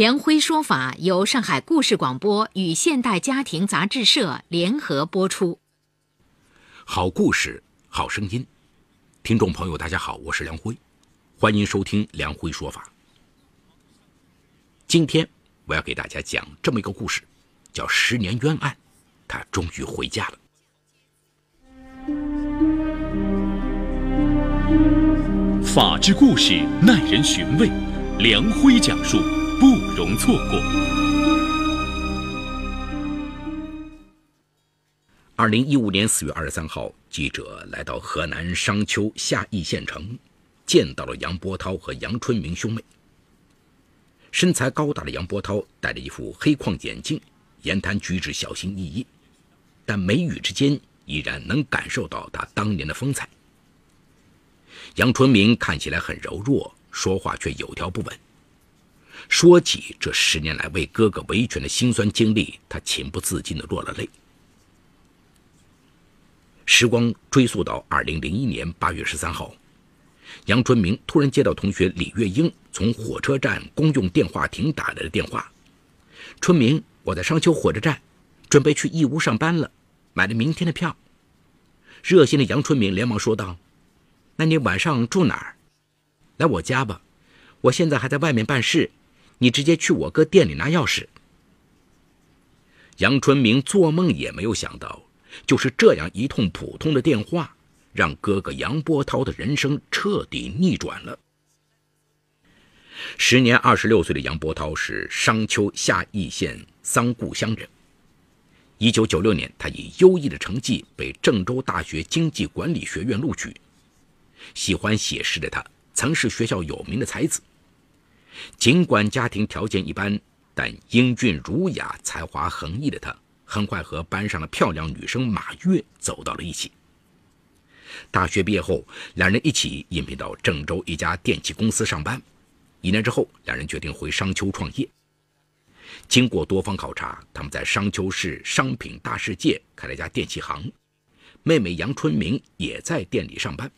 梁辉说法由上海故事广播与现代家庭杂志社联合播出。好故事，好声音，听众朋友，大家好，我是梁辉，欢迎收听梁辉说法。今天我要给大家讲这么一个故事，叫《十年冤案》，他终于回家了。法治故事耐人寻味，梁辉讲述。不容错过。二零一五年四月二十三号，记者来到河南商丘夏邑县城，见到了杨波涛和杨春明兄妹。身材高大的杨波涛戴着一副黑框眼镜，言谈举止小心翼翼，但眉宇之间依然能感受到他当年的风采。杨春明看起来很柔弱，说话却有条不紊。说起这十年来为哥哥维权的辛酸经历，他情不自禁地落了泪。时光追溯到二零零一年八月十三号，杨春明突然接到同学李月英从火车站公用电话亭打来的电话：“春明，我在商丘火车站，准备去义乌上班了，买了明天的票。”热心的杨春明连忙说道：“那你晚上住哪儿？来我家吧，我现在还在外面办事。”你直接去我哥店里拿钥匙。杨春明做梦也没有想到，就是这样一通普通的电话，让哥哥杨波涛的人生彻底逆转了。时年二十六岁的杨波涛是商丘夏邑县桑固乡人。一九九六年，他以优异的成绩被郑州大学经济管理学院录取。喜欢写诗的他，曾是学校有名的才子。尽管家庭条件一般，但英俊儒雅、才华横溢的他，很快和班上的漂亮女生马月走到了一起。大学毕业后，两人一起应聘到郑州一家电器公司上班。一年之后，两人决定回商丘创业。经过多方考察，他们在商丘市商品大世界开了一家电器行，妹妹杨春明也在店里上班。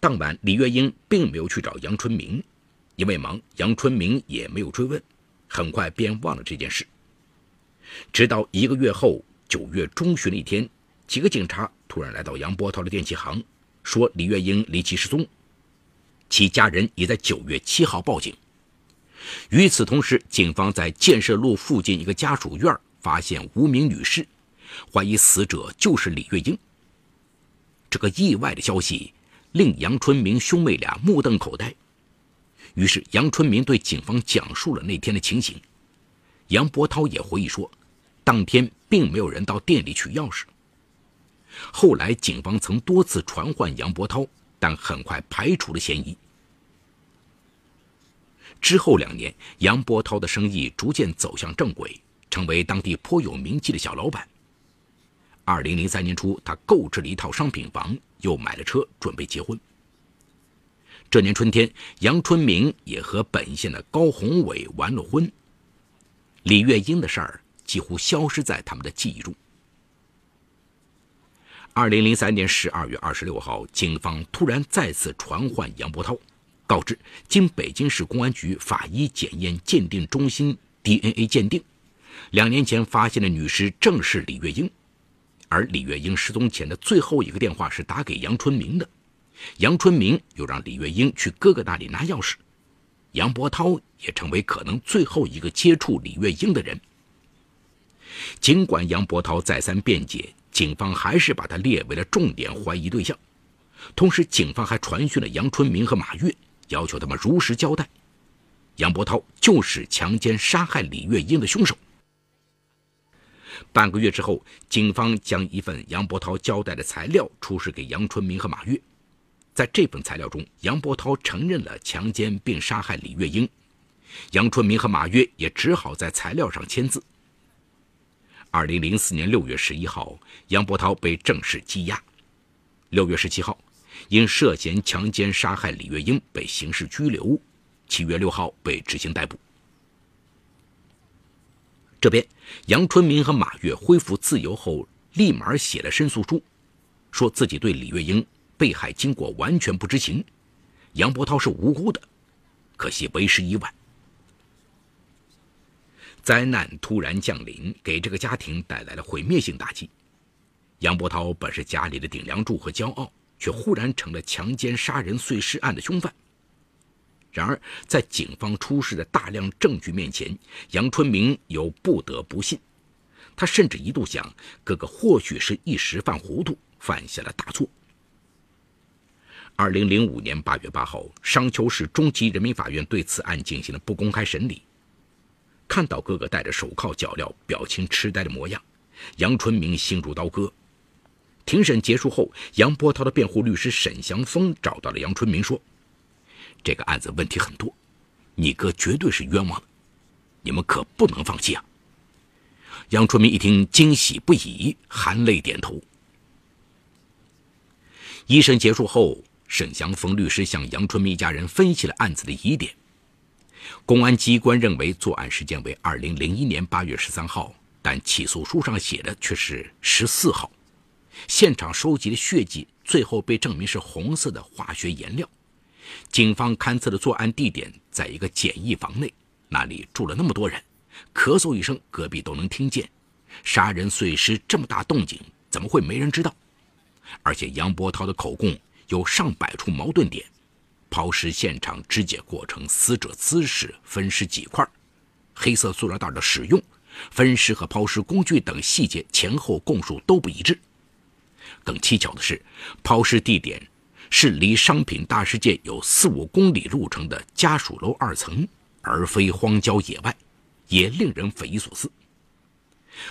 当晚，李月英并没有去找杨春明，因为忙，杨春明也没有追问，很快便忘了这件事。直到一个月后，九月中旬的一天，几个警察突然来到杨波涛的电器行，说李月英离奇失踪，其家人也在九月七号报警。与此同时，警方在建设路附近一个家属院发现无名女尸，怀疑死者就是李月英。这个意外的消息。令杨春明兄妹俩目瞪口呆。于是，杨春明对警方讲述了那天的情形。杨波涛也回忆说，当天并没有人到店里取钥匙。后来，警方曾多次传唤杨波涛，但很快排除了嫌疑。之后两年，杨波涛的生意逐渐走向正轨，成为当地颇有名气的小老板。二零零三年初，他购置了一套商品房，又买了车，准备结婚。这年春天，杨春明也和本县的高宏伟完了婚。李月英的事儿几乎消失在他们的记忆中。二零零三年十二月二十六号，警方突然再次传唤杨波涛，告知经北京市公安局法医检验鉴定中心 DNA 鉴定，两年前发现的女尸正是李月英。而李月英失踪前的最后一个电话是打给杨春明的，杨春明又让李月英去哥哥那里拿钥匙，杨波涛也成为可能最后一个接触李月英的人。尽管杨波涛再三辩解，警方还是把他列为了重点怀疑对象，同时警方还传讯了杨春明和马月，要求他们如实交代，杨波涛就是强奸杀害李月英的凶手。半个月之后，警方将一份杨波涛交代的材料出示给杨春明和马月。在这份材料中，杨波涛承认了强奸并杀害李月英，杨春明和马月也只好在材料上签字。二零零四年六月十一号，杨伯涛被正式羁押。六月十七号，因涉嫌强奸杀害李月英被刑事拘留。七月六号被执行逮捕。这边，杨春明和马月恢复自由后，立马写了申诉书，说自己对李月英被害经过完全不知情，杨波涛是无辜的，可惜为时已晚。灾难突然降临，给这个家庭带来了毁灭性打击。杨波涛本是家里的顶梁柱和骄傲，却忽然成了强奸杀人碎尸案的凶犯。然而，在警方出示的大量证据面前，杨春明又不得不信。他甚至一度想，哥哥或许是一时犯糊涂，犯下了大错。二零零五年八月八号，商丘市中级人民法院对此案进行了不公开审理。看到哥哥戴着手铐脚镣、表情痴呆的模样，杨春明心如刀割。庭审结束后，杨波涛的辩护律师沈祥峰找到了杨春明，说。这个案子问题很多，你哥绝对是冤枉的，你们可不能放弃啊！杨春明一听，惊喜不已，含泪点头。一审结束后，沈祥峰律师向杨春明一家人分析了案子的疑点。公安机关认为作案时间为二零零一年八月十三号，但起诉书上写的却是十四号。现场收集的血迹，最后被证明是红色的化学颜料。警方勘测的作案地点在一个简易房内，那里住了那么多人，咳嗽一声，隔壁都能听见。杀人碎尸这么大动静，怎么会没人知道？而且杨波涛的口供有上百处矛盾点，抛尸现场肢解过程、死者姿势、分尸几块、黑色塑料袋的使用、分尸和抛尸工具等细节前后供述都不一致。更蹊跷的是，抛尸地点。是离商品大世界有四五公里路程的家属楼二层，而非荒郊野外，也令人匪夷所思。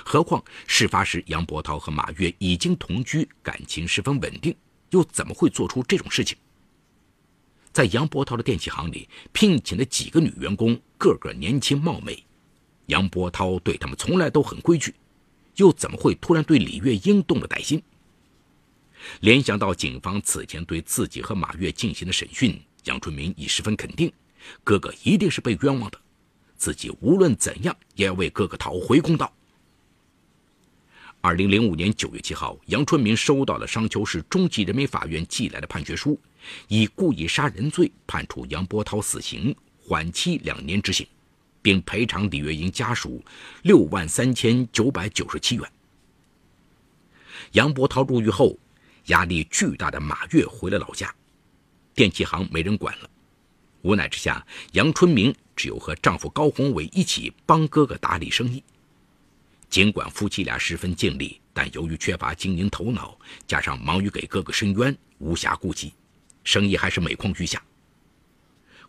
何况事发时杨波涛和马月已经同居，感情十分稳定，又怎么会做出这种事情？在杨波涛的电器行里聘请的几个女员工，个个年轻貌美，杨波涛对他们从来都很规矩，又怎么会突然对李月英动了歹心？联想到警方此前对自己和马月进行的审讯，杨春明已十分肯定，哥哥一定是被冤枉的，自己无论怎样也要为哥哥讨回公道。二零零五年九月七号，杨春明收到了商丘市中级人民法院寄来的判决书，以故意杀人罪判处杨波涛死刑，缓期两年执行，并赔偿李月英家属六万三千九百九十七元。杨波涛入狱后。压力巨大的马月回了老家，电器行没人管了。无奈之下，杨春明只有和丈夫高宏伟一起帮哥哥打理生意。尽管夫妻俩十分尽力，但由于缺乏经营头脑，加上忙于给哥哥伸冤，无暇顾及，生意还是每况愈下。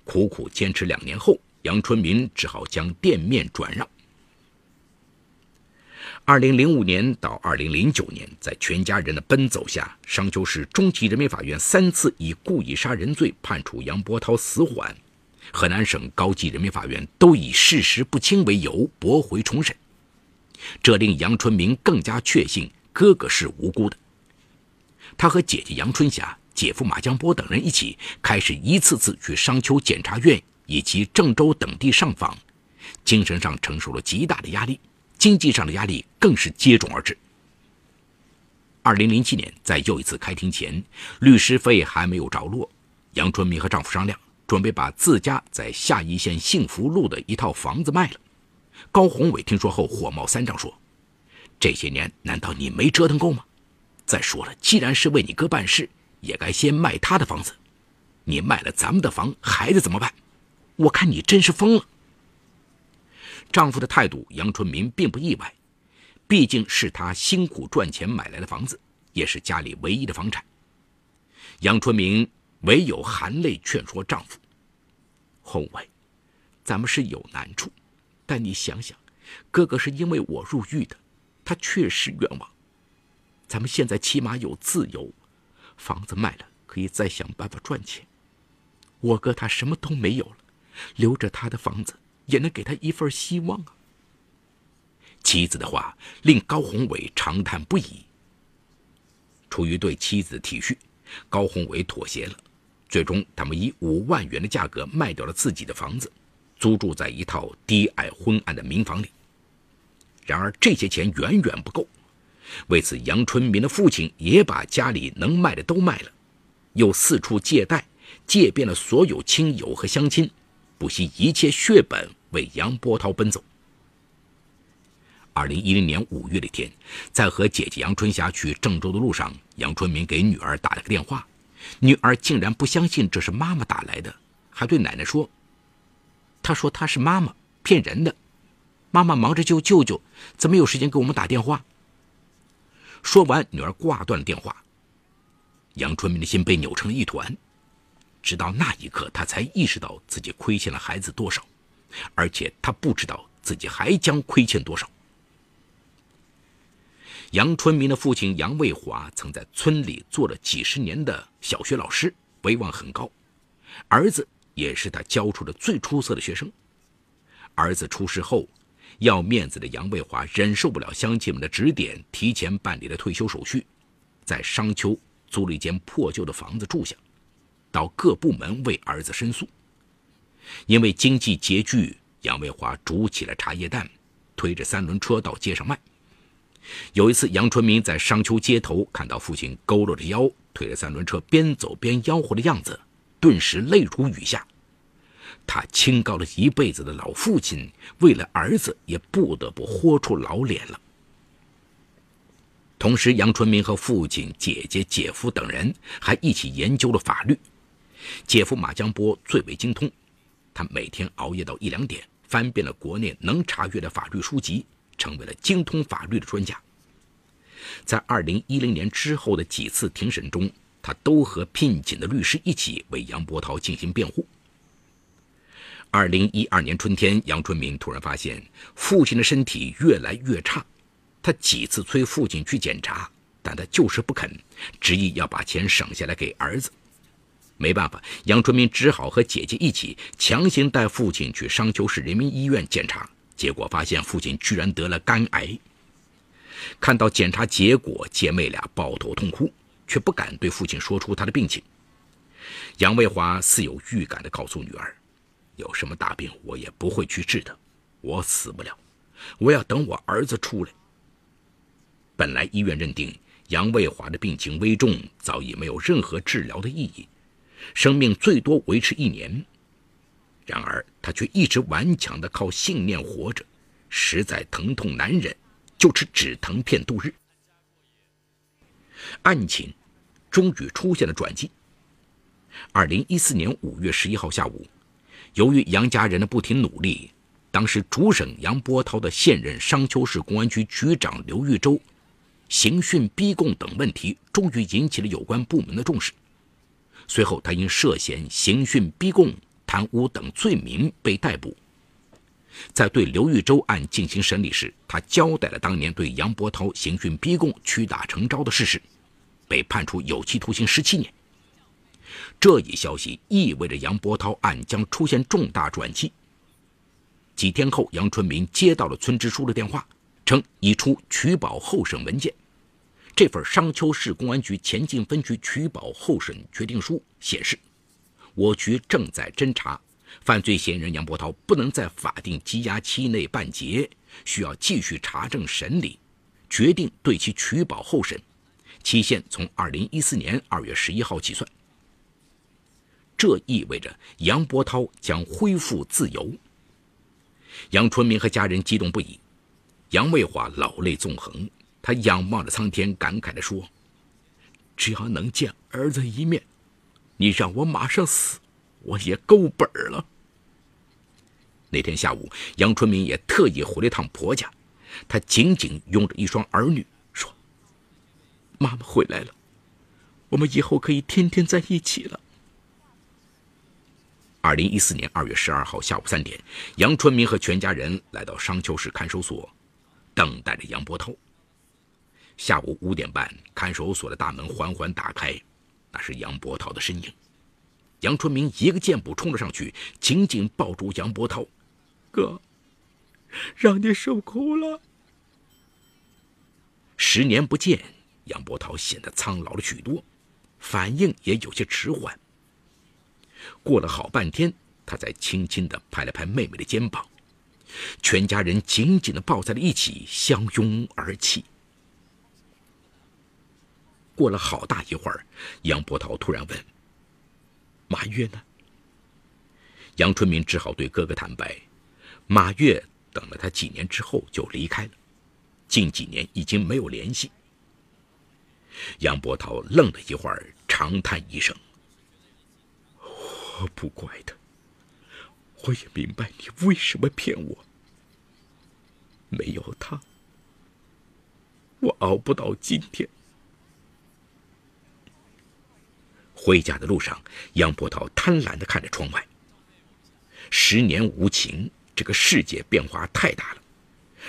苦苦坚持两年后，杨春明只好将店面转让。二零零五年到二零零九年，在全家人的奔走下，商丘市中级人民法院三次以故意杀人罪判处杨波涛死缓，河南省高级人民法院都以事实不清为由驳回重审，这令杨春明更加确信哥哥是无辜的。他和姐姐杨春霞、姐夫马江波等人一起，开始一次次去商丘检察院以及郑州等地上访，精神上承受了极大的压力。经济上的压力更是接踵而至。二零零七年，在又一次开庭前，律师费还没有着落，杨春明和丈夫商量，准备把自家在下邑县幸福路的一套房子卖了。高宏伟听说后火冒三丈，说：“这些年难道你没折腾够吗？再说了，既然是为你哥办事，也该先卖他的房子。你卖了咱们的房，孩子怎么办？我看你真是疯了。”丈夫的态度，杨春明并不意外，毕竟是他辛苦赚钱买来的房子，也是家里唯一的房产。杨春明唯有含泪劝说丈夫：“宏伟，咱们是有难处，但你想想，哥哥是因为我入狱的，他确实冤枉。咱们现在起码有自由，房子卖了可以再想办法赚钱。我哥他什么都没有了，留着他的房子。”也能给他一份希望啊！妻子的话令高宏伟长叹不已。出于对妻子的体恤，高宏伟妥协了。最终，他们以五万元的价格卖掉了自己的房子，租住在一套低矮昏暗的民房里。然而，这些钱远远不够。为此，杨春明的父亲也把家里能卖的都卖了，又四处借贷，借遍了所有亲友和乡亲，不惜一切血本为杨波涛奔走。二零一零年五月的一天，在和姐姐杨春霞去郑州的路上，杨春明给女儿打了个电话。女儿竟然不相信这是妈妈打来的，还对奶奶说：“她说她是妈妈，骗人的。妈妈忙着救舅舅，怎么有时间给我们打电话？”说完，女儿挂断了电话。杨春明的心被扭成了一团，直到那一刻，他才意识到自己亏欠了孩子多少，而且他不知道自己还将亏欠多少。杨春明的父亲杨卫华曾在村里做了几十年的小学老师，威望很高。儿子也是他教出的最出色的学生。儿子出事后，要面子的杨卫华忍受不了乡亲们的指点，提前办理了退休手续，在商丘租了一间破旧的房子住下，到各部门为儿子申诉。因为经济拮据，杨卫华煮起了茶叶蛋，推着三轮车到街上卖。有一次，杨春明在商丘街头看到父亲佝偻着腰推着三轮车边走边吆喝的样子，顿时泪如雨下。他清高了一辈子的老父亲，为了儿子也不得不豁出老脸了。同时，杨春明和父亲、姐姐、姐夫等人还一起研究了法律。姐夫马江波最为精通，他每天熬夜到一两点，翻遍了国内能查阅的法律书籍。成为了精通法律的专家。在二零一零年之后的几次庭审中，他都和聘请的律师一起为杨波涛进行辩护。二零一二年春天，杨春明突然发现父亲的身体越来越差，他几次催父亲去检查，但他就是不肯，执意要把钱省下来给儿子。没办法，杨春明只好和姐姐一起强行带父亲去商丘市人民医院检查。结果发现父亲居然得了肝癌。看到检查结果，姐妹俩抱头痛哭，却不敢对父亲说出他的病情。杨卫华似有预感地告诉女儿：“有什么大病，我也不会去治的，我死不了，我要等我儿子出来。”本来医院认定杨卫华的病情危重，早已没有任何治疗的意义，生命最多维持一年。然而，他却一直顽强地靠信念活着，实在疼痛难忍，就吃止疼片度日。案情终于出现了转机。二零一四年五月十一号下午，由于杨家人的不停努力，当时主审杨波涛的现任商丘市公安局局长刘玉洲，刑讯逼供等问题终于引起了有关部门的重视。随后，他因涉嫌刑讯逼供。贪污等罪名被逮捕。在对刘玉洲案进行审理时，他交代了当年对杨波涛刑讯逼供、屈打成招的事实，被判处有期徒刑十七年。这一消息意味着杨波涛案将出现重大转机。几天后，杨春明接到了村支书的电话，称已出取保候审文件。这份商丘市公安局前进分局取保候审决定书显示。我局正在侦查，犯罪嫌疑人杨波涛不能在法定羁押期内办结，需要继续查证审理，决定对其取保候审，期限从二零一四年二月十一号起算。这意味着杨波涛将恢复自由。杨春明和家人激动不已，杨卫华老泪纵横，他仰望着苍天，感慨地说：“只要能见儿子一面。”你让我马上死，我也够本了。那天下午，杨春明也特意回了趟婆家，他紧紧拥着一双儿女，说：“妈妈回来了，我们以后可以天天在一起了。”二零一四年二月十二号下午三点，杨春明和全家人来到商丘市看守所，等待着杨波涛。下午五点半，看守所的大门缓缓打开。那是杨波涛的身影，杨春明一个箭步冲了上去，紧紧抱住杨波涛：“哥，让你受苦了，十年不见，杨波涛显得苍老了许多，反应也有些迟缓。过了好半天，他才轻轻地拍了拍妹妹的肩膀，全家人紧紧地抱在了一起，相拥而泣。过了好大一会儿，杨波涛突然问：“马月呢？”杨春明只好对哥哥坦白：“马月等了他几年之后就离开了，近几年已经没有联系。”杨波涛愣了一会儿，长叹一声：“我不怪他，我也明白你为什么骗我。没有他，我熬不到今天。”回家的路上，杨波涛贪婪地看着窗外。十年无情，这个世界变化太大了，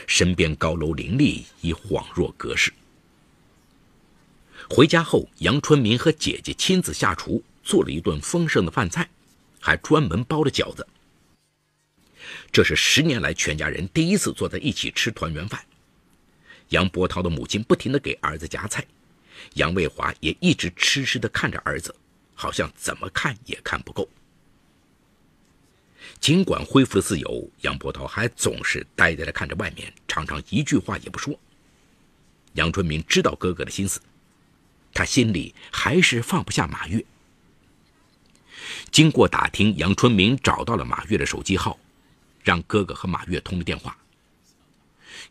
身边高楼林立，已恍若隔世。回家后，杨春明和姐姐亲自下厨，做了一顿丰盛的饭菜，还专门包了饺子。这是十年来全家人第一次坐在一起吃团圆饭。杨波涛的母亲不停地给儿子夹菜。杨卫华也一直痴痴地看着儿子，好像怎么看也看不够。尽管恢复了自由，杨波涛还总是呆呆地看着外面，常常一句话也不说。杨春明知道哥哥的心思，他心里还是放不下马月。经过打听，杨春明找到了马月的手机号，让哥哥和马月通了电话。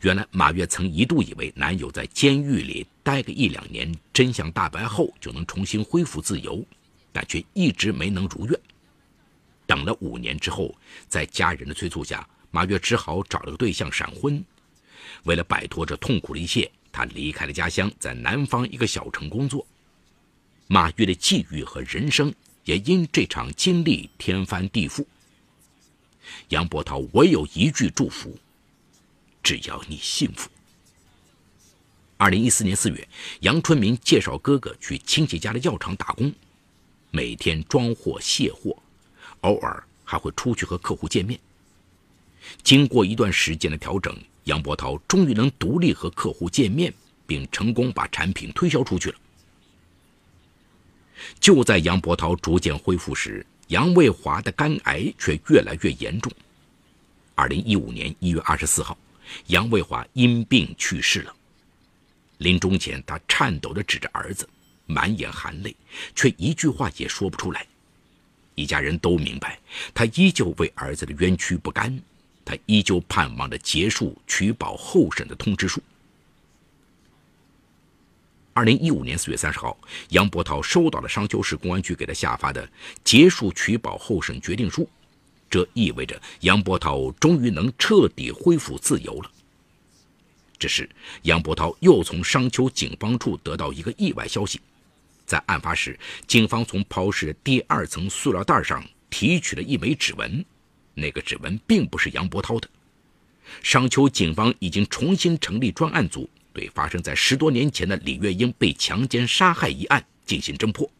原来马月曾一度以为男友在监狱里待个一两年，真相大白后就能重新恢复自由，但却一直没能如愿。等了五年之后，在家人的催促下，马月只好找了个对象闪婚。为了摆脱这痛苦的一切，他离开了家乡，在南方一个小城工作。马月的际遇和人生也因这场经历天翻地覆。杨波涛唯有一句祝福。只要你幸福。二零一四年四月，杨春明介绍哥哥去亲戚家的药厂打工，每天装货卸货，偶尔还会出去和客户见面。经过一段时间的调整，杨波涛终于能独立和客户见面，并成功把产品推销出去了。就在杨波涛逐渐恢复时，杨卫华的肝癌却越来越严重。二零一五年一月二十四号。杨卫华因病去世了。临终前，他颤抖地指着儿子，满眼含泪，却一句话也说不出来。一家人都明白，他依旧为儿子的冤屈不甘，他依旧盼望着结束取保候审的通知书。二零一五年四月三十号，杨波涛收到了商丘市公安局给他下发的结束取保候审决定书。这意味着杨波涛终于能彻底恢复自由了。只是杨波涛又从商丘警方处得到一个意外消息：在案发时，警方从抛尸第二层塑料袋上提取了一枚指纹，那个指纹并不是杨波涛的。商丘警方已经重新成立专案组，对发生在十多年前的李月英被强奸杀害一案进行侦破。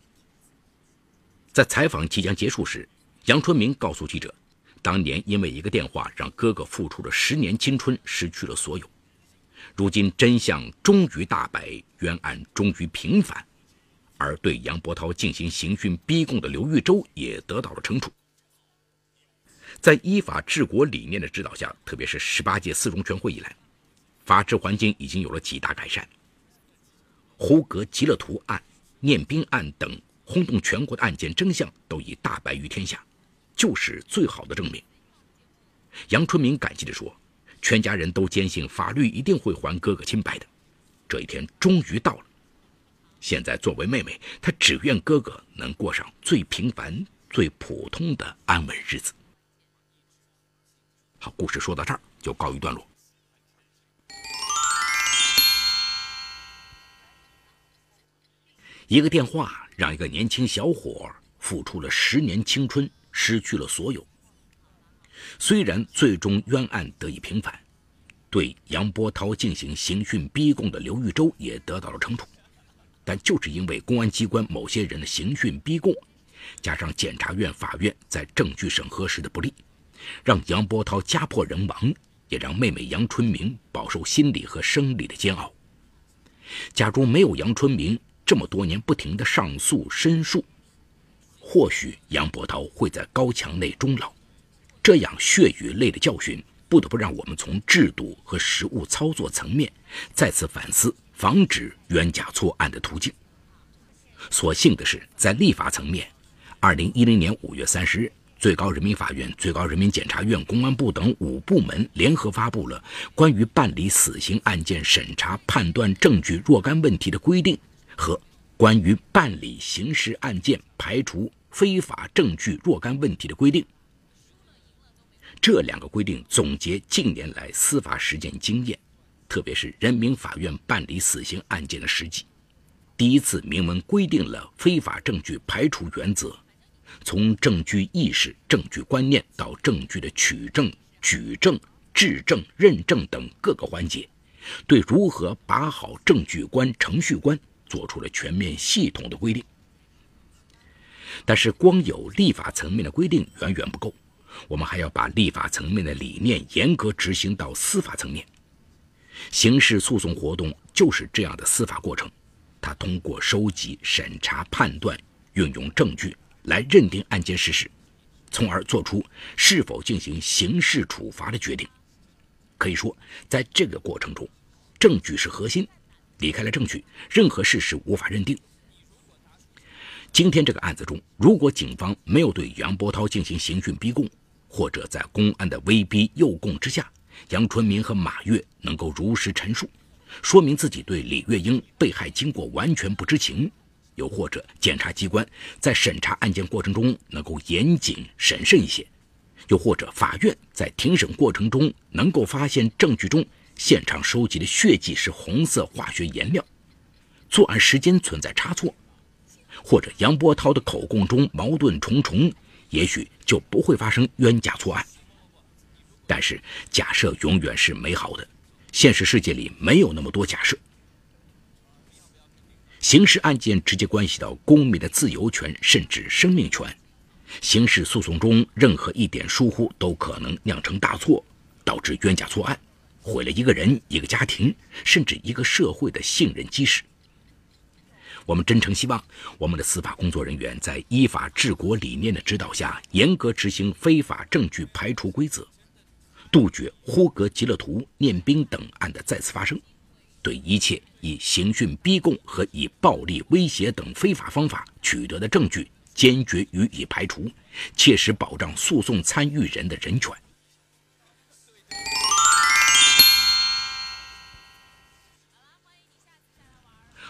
在采访即将结束时。杨春明告诉记者，当年因为一个电话，让哥哥付出了十年青春，失去了所有。如今真相终于大白，冤案终于平反，而对杨波涛进行刑讯逼供的刘玉洲也得到了惩处。在依法治国理念的指导下，特别是十八届四中全会以来，法治环境已经有了极大改善。胡格极乐图案、念兵案等轰动全国的案件真相都已大白于天下。就是最好的证明。杨春明感激地说：“全家人都坚信法律一定会还哥哥清白的，这一天终于到了。现在作为妹妹，她只愿哥哥能过上最平凡、最普通的安稳日子。”好，故事说到这儿就告一段落。一个电话让一个年轻小伙付出了十年青春。失去了所有。虽然最终冤案得以平反，对杨波涛进行刑讯逼供的刘玉洲也得到了惩处，但就是因为公安机关某些人的刑讯逼供，加上检察院、法院在证据审核时的不力，让杨波涛家破人亡，也让妹妹杨春明饱受心理和生理的煎熬。假如没有杨春明这么多年不停的上诉申诉，或许杨伯涛会在高墙内终老。这样血与泪的教训，不得不让我们从制度和实务操作层面再次反思防止冤假错案的途径。所幸的是，在立法层面，二零一零年五月三十日。最高人民法院、最高人民检察院、公安部等五部门联合发布了关于办理死刑案件审查、判断证据若干问题的规定和关于办理刑事案件排除非法证据若干问题的规定。这两个规定总结近年来司法实践经验，特别是人民法院办理死刑案件的实际，第一次明文规定了非法证据排除原则。从证据意识、证据观念到证据的取证、举证、质证、认证等各个环节，对如何把好证据观、程序观做出了全面系统的规定。但是，光有立法层面的规定远远不够，我们还要把立法层面的理念严格执行到司法层面。刑事诉讼活动就是这样的司法过程，它通过收集、审查、判断、运用证据。来认定案件事实，从而做出是否进行刑事处罚的决定。可以说，在这个过程中，证据是核心，离开了证据，任何事实无法认定。今天这个案子中，如果警方没有对杨波涛进行刑讯逼供，或者在公安的威逼诱供之下，杨春明和马跃能够如实陈述，说明自己对李月英被害经过完全不知情。又或者，检察机关在审查案件过程中能够严谨审慎一些；又或者，法院在庭审过程中能够发现证据中现场收集的血迹是红色化学颜料，作案时间存在差错；或者杨波涛的口供中矛盾重重，也许就不会发生冤假错案。但是，假设永远是美好的，现实世界里没有那么多假设。刑事案件直接关系到公民的自由权，甚至生命权。刑事诉讼中任何一点疏忽都可能酿成大错，导致冤假错案，毁了一个人、一个家庭，甚至一个社会的信任基石。我们真诚希望我们的司法工作人员在依法治国理念的指导下，严格执行非法证据排除规则，杜绝呼格吉勒图、念兵等案的再次发生。对一切以刑讯逼供和以暴力威胁等非法方法取得的证据，坚决予以排除，切实保障诉讼参与人的人权。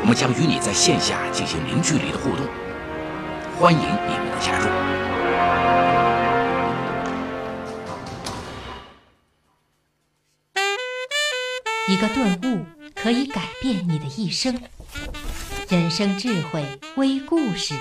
我们将与你在线下进行零距离的互动，欢迎你们的加入。一个顿悟可以改变你的一生，人生智慧微故事。